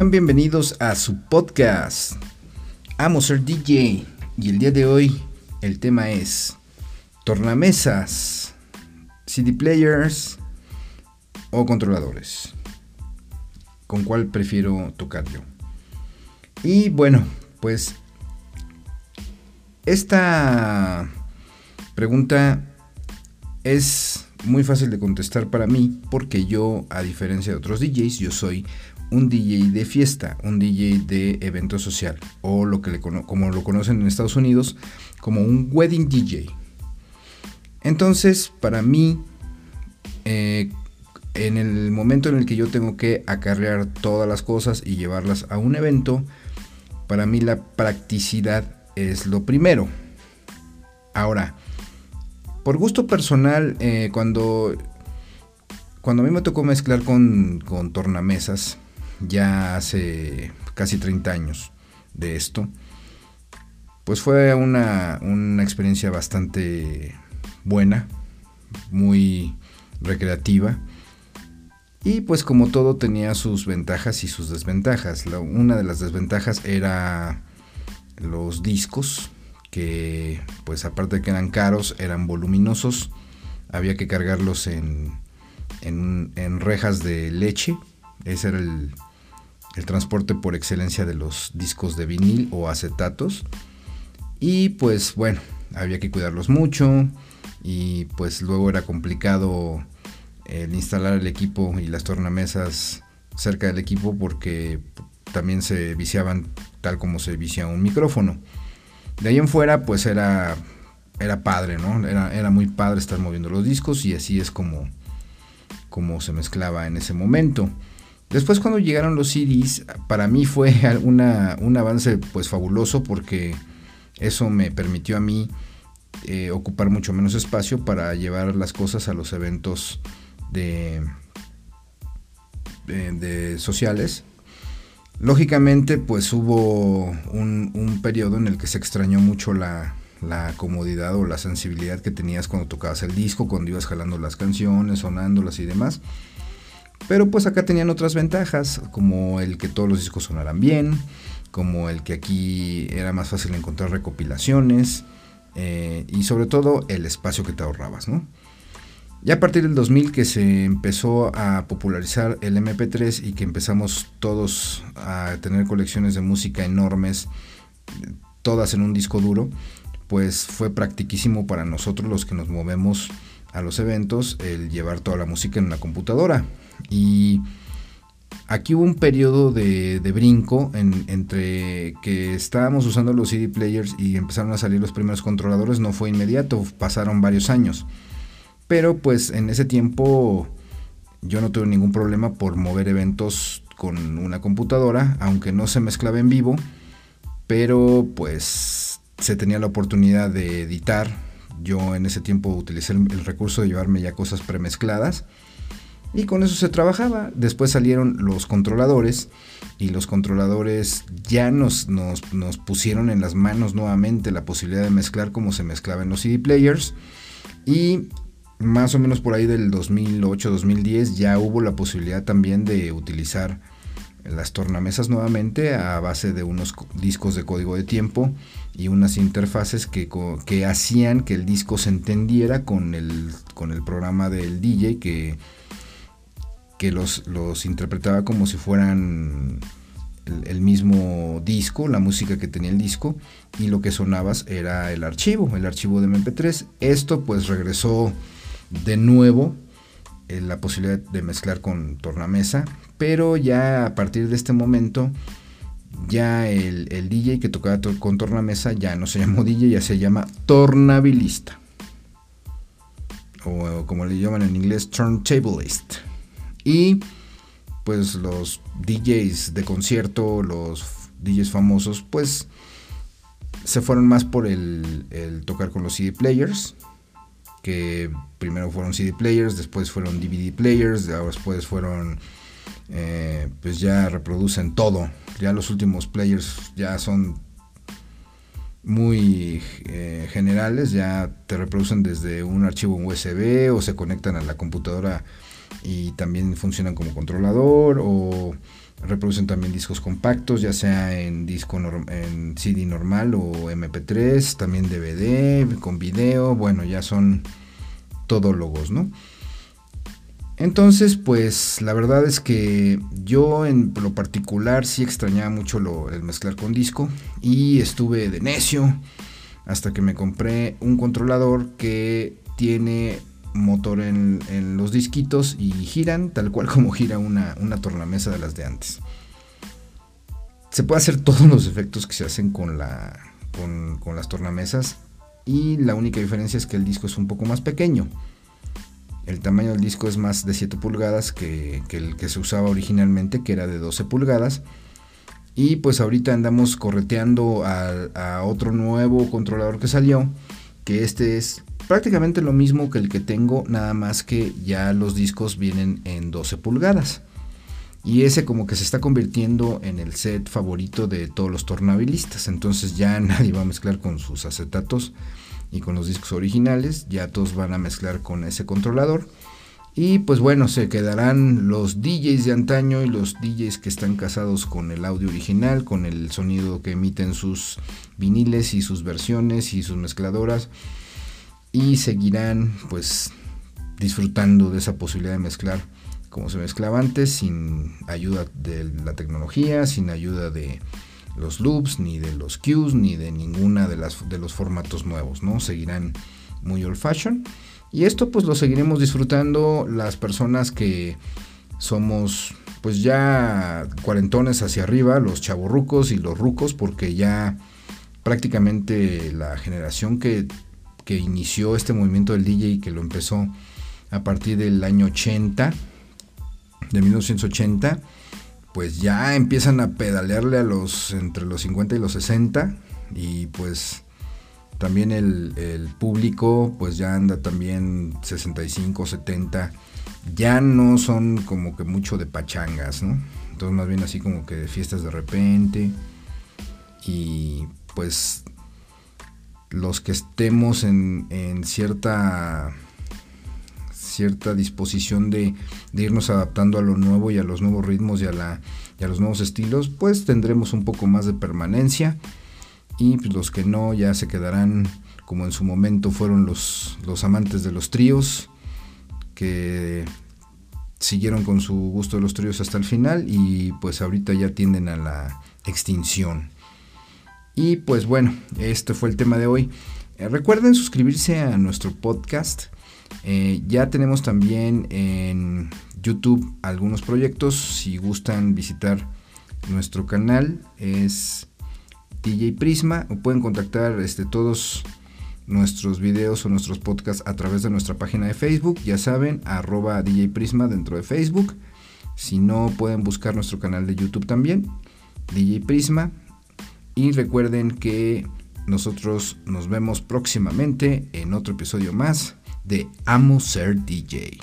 Bienvenidos a su podcast. Amo ser DJ y el día de hoy el tema es tornamesas, CD players o controladores. ¿Con cuál prefiero tocar yo? Y bueno, pues esta pregunta es muy fácil de contestar para mí porque yo, a diferencia de otros DJs, yo soy un DJ de fiesta, un DJ de evento social o lo que le como lo conocen en Estados Unidos como un wedding DJ. Entonces, para mí, eh, en el momento en el que yo tengo que acarrear todas las cosas y llevarlas a un evento, para mí la practicidad es lo primero. Ahora, por gusto personal, eh, cuando, cuando a mí me tocó mezclar con, con tornamesas, ya hace casi 30 años de esto, pues fue una, una experiencia bastante buena, muy recreativa. Y pues como todo tenía sus ventajas y sus desventajas. una de las desventajas era los discos, que pues aparte de que eran caros, eran voluminosos. Había que cargarlos en, en, rejas de leche. Ese era el, transporte por excelencia de los discos de vinil o acetatos. Y pues bueno, había que cuidarlos mucho y pues luego era complicado el instalar el equipo y las tornamesas cerca del equipo porque también se viciaban tal como se vicia un micrófono. De ahí en fuera, pues era, era padre, ¿no? Era, era muy padre estar moviendo los discos y así es como, como se mezclaba en ese momento. Después cuando llegaron los CDs, para mí fue una, un avance pues fabuloso porque eso me permitió a mí eh, ocupar mucho menos espacio para llevar las cosas a los eventos de, de sociales Lógicamente, pues hubo un, periodo en el que se extrañó mucho la, comodidad o la sensibilidad que tenías cuando tocabas el disco, cuando ibas jalando las canciones, sonándolas y demás. Pero pues acá tenían otras ventajas, como el que todos los discos sonaran bien, como el que aquí era más fácil encontrar recopilaciones eh, y sobre todo el espacio que te ahorrabas, ¿no? Ya a partir del 2000 que se empezó a popularizar el MP3 y que empezamos todos a tener colecciones de música enormes, todas en un disco duro, pues fue practiquísimo para nosotros los que nos movemos a los eventos el llevar toda la música en una computadora. Y aquí hubo un periodo de, brinco entre que estábamos usando los CD players y empezaron a salir los primeros controladores, no fue inmediato, pasaron varios años. Pero pues en ese tiempo yo no tuve ningún problema por mover eventos con una computadora, aunque no se mezclaba en vivo, pero pues se tenía la oportunidad de editar. Yo en ese tiempo utilicé el, recurso de llevarme ya cosas premezcladas y con eso se trabajaba. Después salieron los controladores y los controladores ya nos, nos, nos pusieron en las manos nuevamente la posibilidad de mezclar como se mezclaba en los CD players y más o menos por ahí del 2008-2010 ya hubo la posibilidad también de utilizar las tornamesas nuevamente a base de unos discos de código de tiempo y unas interfaces que, que hacían que el disco se entendiera con el, con el programa del DJ que, que los, los interpretaba como si fueran el, el, mismo disco, la música que tenía el disco y lo que sonabas era el archivo, el archivo de MP3. Esto pues regresó de nuevo la posibilidad de mezclar con tornamesa, pero ya a partir de este momento ya el, DJ que tocaba con tornamesa ya no se llamó DJ, ya se llama tornabilista. O, como le llaman en inglés, turntablist. Y pues los DJs de concierto, los DJs famosos, pues se fueron más por el, el tocar con los CD players que primero fueron CD players, después fueron DVD players, después fueron, eh, pues ya reproducen todo. Ya los últimos players ya son muy eh, generales, ya te reproducen desde un archivo USB o se conectan a la computadora y también funcionan como controlador o reproducen también discos compactos, ya sea en disco en CD normal o MP3, también DVD con video, bueno, ya son todólogos, ¿no? Entonces, pues la verdad es que yo en lo particular sí extrañaba mucho el mezclar con disco y estuve de necio hasta que me compré un controlador que tiene motor en, los disquitos y giran tal cual como gira una, tornamesa de las de antes. Se puede hacer todos los efectos que se hacen con, la, con, las tornamesas y la única diferencia es que el disco es un poco más pequeño. El tamaño del disco es más de 7 pulgadas que, el que se usaba originalmente, que era de 12 pulgadas. Y pues ahorita andamos correteando a, otro nuevo controlador que salió, que este es prácticamente lo mismo que el que tengo, nada más que ya los discos vienen en 12 pulgadas. Y ese como que se está convirtiendo en el set favorito de todos los tornabilistas. Entonces ya nadie va a mezclar con sus acetatos y con los discos originales. Ya todos van a mezclar con ese controlador. Y pues bueno, se quedarán los DJs de antaño y los DJs que están casados con el audio original, con el sonido que emiten sus viniles y sus versiones y sus mezcladoras y seguirán pues disfrutando de esa posibilidad de mezclar como se mezclaba antes sin ayuda de la tecnología, sin ayuda de los loops, ni de los cues, ni de ninguna de, las, de los formatos nuevos, ¿no? Seguirán muy old fashion. Y esto pues lo seguiremos disfrutando las personas que somos pues ya cuarentones hacia arriba, los chavorrucos y los rucos, porque ya prácticamente la generación que que inició este movimiento del DJ que lo empezó a partir del año 80, de 1980, pues ya empiezan a pedalearle a los entre los 50 y los 60 y pues también el, público pues ya anda también 65, 70, ya no son como que mucho de pachangas, ¿no? Entonces más bien así como que de fiestas de repente y pues los que estemos en, cierta cierta disposición de, irnos adaptando a lo nuevo y a los nuevos ritmos y a, la, a los nuevos estilos, pues tendremos un poco más de permanencia y pues, los que no ya se quedarán como en su momento fueron los, los amantes de los tríos que siguieron con su gusto de los tríos hasta el final y pues ahorita ya tienden a la extinción. Y pues bueno, este fue el tema de hoy. Eh, recuerden suscribirse a nuestro podcast. Eh, ya tenemos también en YouTube algunos proyectos. Si gustan visitar nuestro canal es DJ Prisma o pueden contactar este, todos nuestros videos o nuestros podcasts a través de nuestra página de Facebook. Ya saben, arroba DJ Prisma dentro de Facebook. Si no, pueden buscar nuestro canal de YouTube también, DJ Prisma. Y recuerden que nosotros nos vemos próximamente en otro episodio más de Amo Ser DJ.